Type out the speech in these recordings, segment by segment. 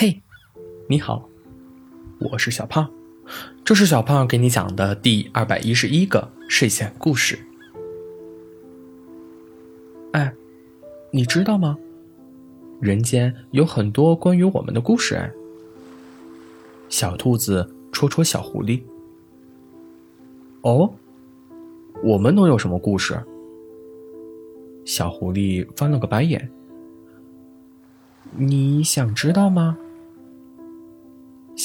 嘿，你好，我是小胖，这是小胖给你讲的第二百一十一个睡前故事。哎，你知道吗？人间有很多关于我们的故事。哎，小兔子戳戳小狐狸。哦，我们能有什么故事？小狐狸翻了个白眼。你想知道吗？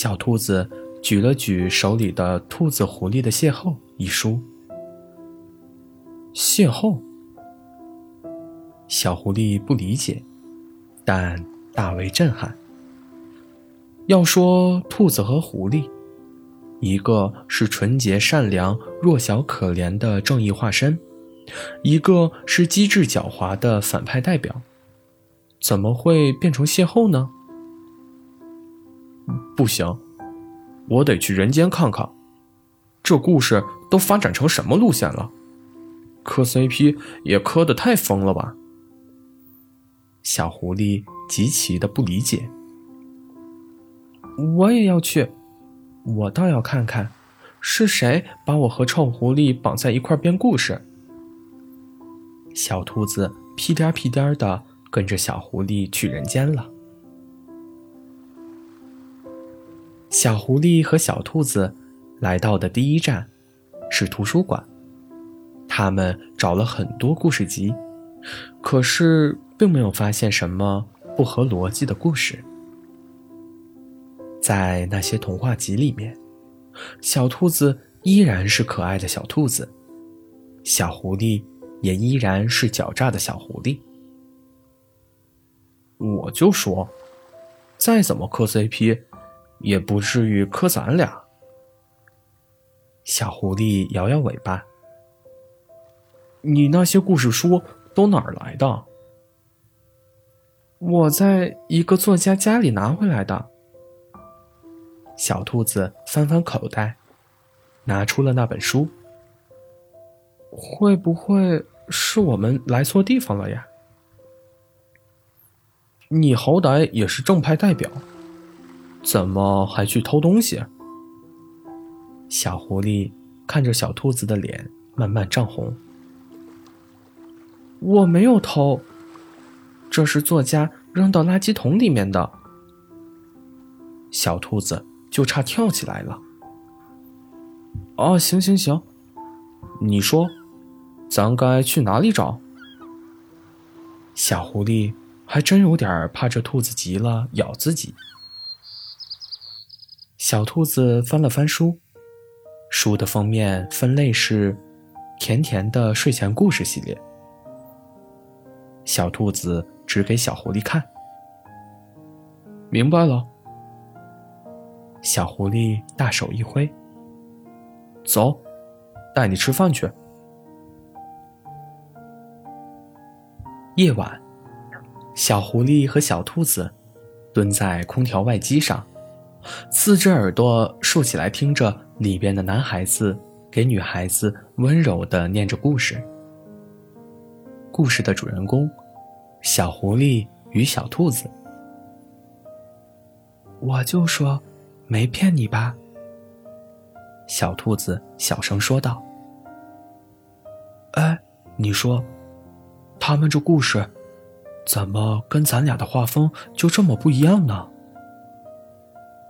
小兔子举了举手里的《兔子狐狸的邂逅》一书。邂逅？小狐狸不理解，但大为震撼。要说兔子和狐狸，一个是纯洁善良、弱小可怜的正义化身，一个是机智狡猾的反派代表。怎么会变成邂逅呢？不行，我得去人间看看，这故事都发展成什么路线了？磕 CP 也磕的太疯了吧！小狐狸极其的不理解。我也要去，我倒要看看，是谁把我和臭狐狸绑在一块编故事。小兔子屁颠屁颠的。跟着小狐狸去人间了。小狐狸和小兔子来到的第一站是图书馆，他们找了很多故事集，可是并没有发现什么不合逻辑的故事。在那些童话集里面，小兔子依然是可爱的小兔子，小狐狸也依然是狡诈的小狐狸。我就说，再怎么磕 CP，也不至于磕咱俩。小狐狸摇摇尾巴：“你那些故事书都哪儿来的？”我在一个作家家里拿回来的。小兔子翻翻口袋，拿出了那本书。会不会是我们来错地方了呀？你好歹也是正派代表，怎么还去偷东西？小狐狸看着小兔子的脸慢慢涨红。我没有偷，这是作家扔到垃圾桶里面的。小兔子就差跳起来了。哦，行行行，你说，咱该去哪里找？小狐狸。还真有点怕这兔子急了咬自己。小兔子翻了翻书，书的封面分类是“甜甜的睡前故事系列”。小兔子指给小狐狸看，明白了。小狐狸大手一挥，走，带你吃饭去。夜晚。小狐狸和小兔子蹲在空调外机上，四只耳朵竖起来，听着里边的男孩子给女孩子温柔的念着故事。故事的主人公，小狐狸与小兔子。我就说，没骗你吧？小兔子小声说道。哎，你说，他们这故事。怎么跟咱俩的画风就这么不一样呢？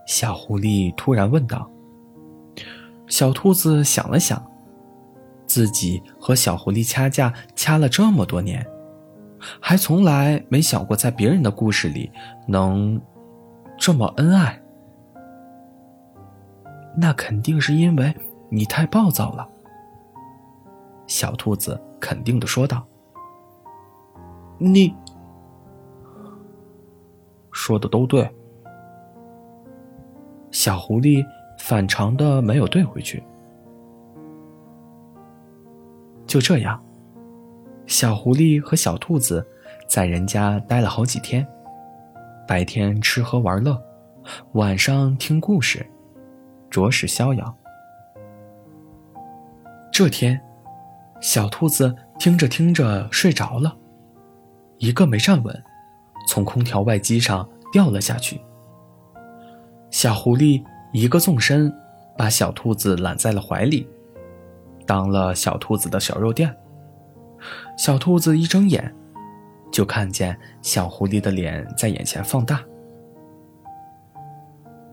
小狐狸突然问道。小兔子想了想，自己和小狐狸掐架掐了这么多年，还从来没想过在别人的故事里能这么恩爱。那肯定是因为你太暴躁了。小兔子肯定的说道。你。说的都对，小狐狸反常的没有怼回去。就这样，小狐狸和小兔子在人家待了好几天，白天吃喝玩乐，晚上听故事，着实逍遥。这天，小兔子听着听着睡着了，一个没站稳。从空调外机上掉了下去，小狐狸一个纵身，把小兔子揽在了怀里，当了小兔子的小肉垫。小兔子一睁眼，就看见小狐狸的脸在眼前放大。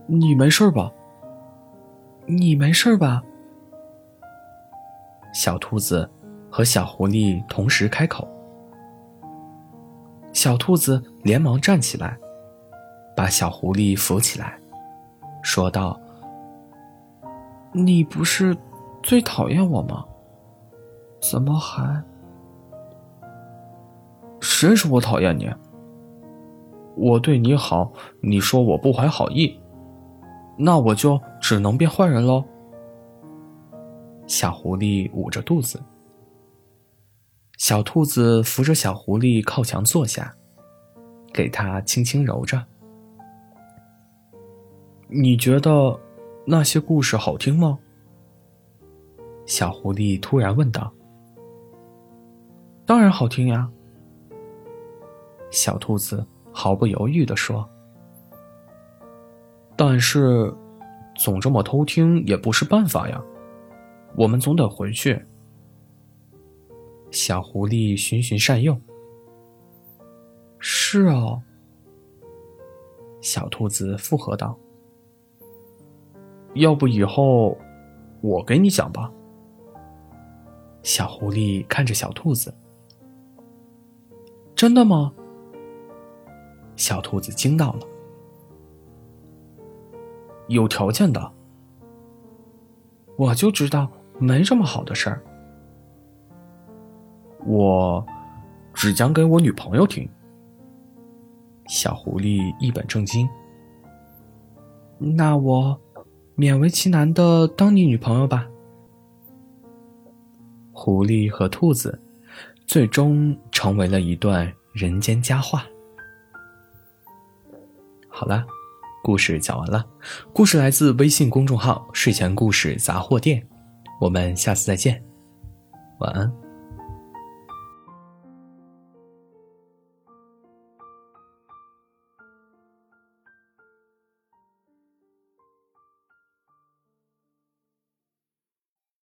你没事吧？你没事吧？小兔子和小狐狸同时开口。小兔子连忙站起来，把小狐狸扶起来，说道：“你不是最讨厌我吗？怎么还……谁说我讨厌你？我对你好，你说我不怀好意，那我就只能变坏人喽。”小狐狸捂着肚子。小兔子扶着小狐狸靠墙坐下，给它轻轻揉着。你觉得那些故事好听吗？小狐狸突然问道。当然好听呀。小兔子毫不犹豫地说。但是，总这么偷听也不是办法呀。我们总得回去。小狐狸循循善诱。是啊，小兔子附和道：“要不以后我给你讲吧。”小狐狸看着小兔子：“真的吗？”小兔子惊到了：“有条件的，我就知道没这么好的事儿。”我只讲给我女朋友听。小狐狸一本正经。那我勉为其难的当你女朋友吧。狐狸和兔子最终成为了一段人间佳话。好了，故事讲完了。故事来自微信公众号“睡前故事杂货店”。我们下次再见，晚安。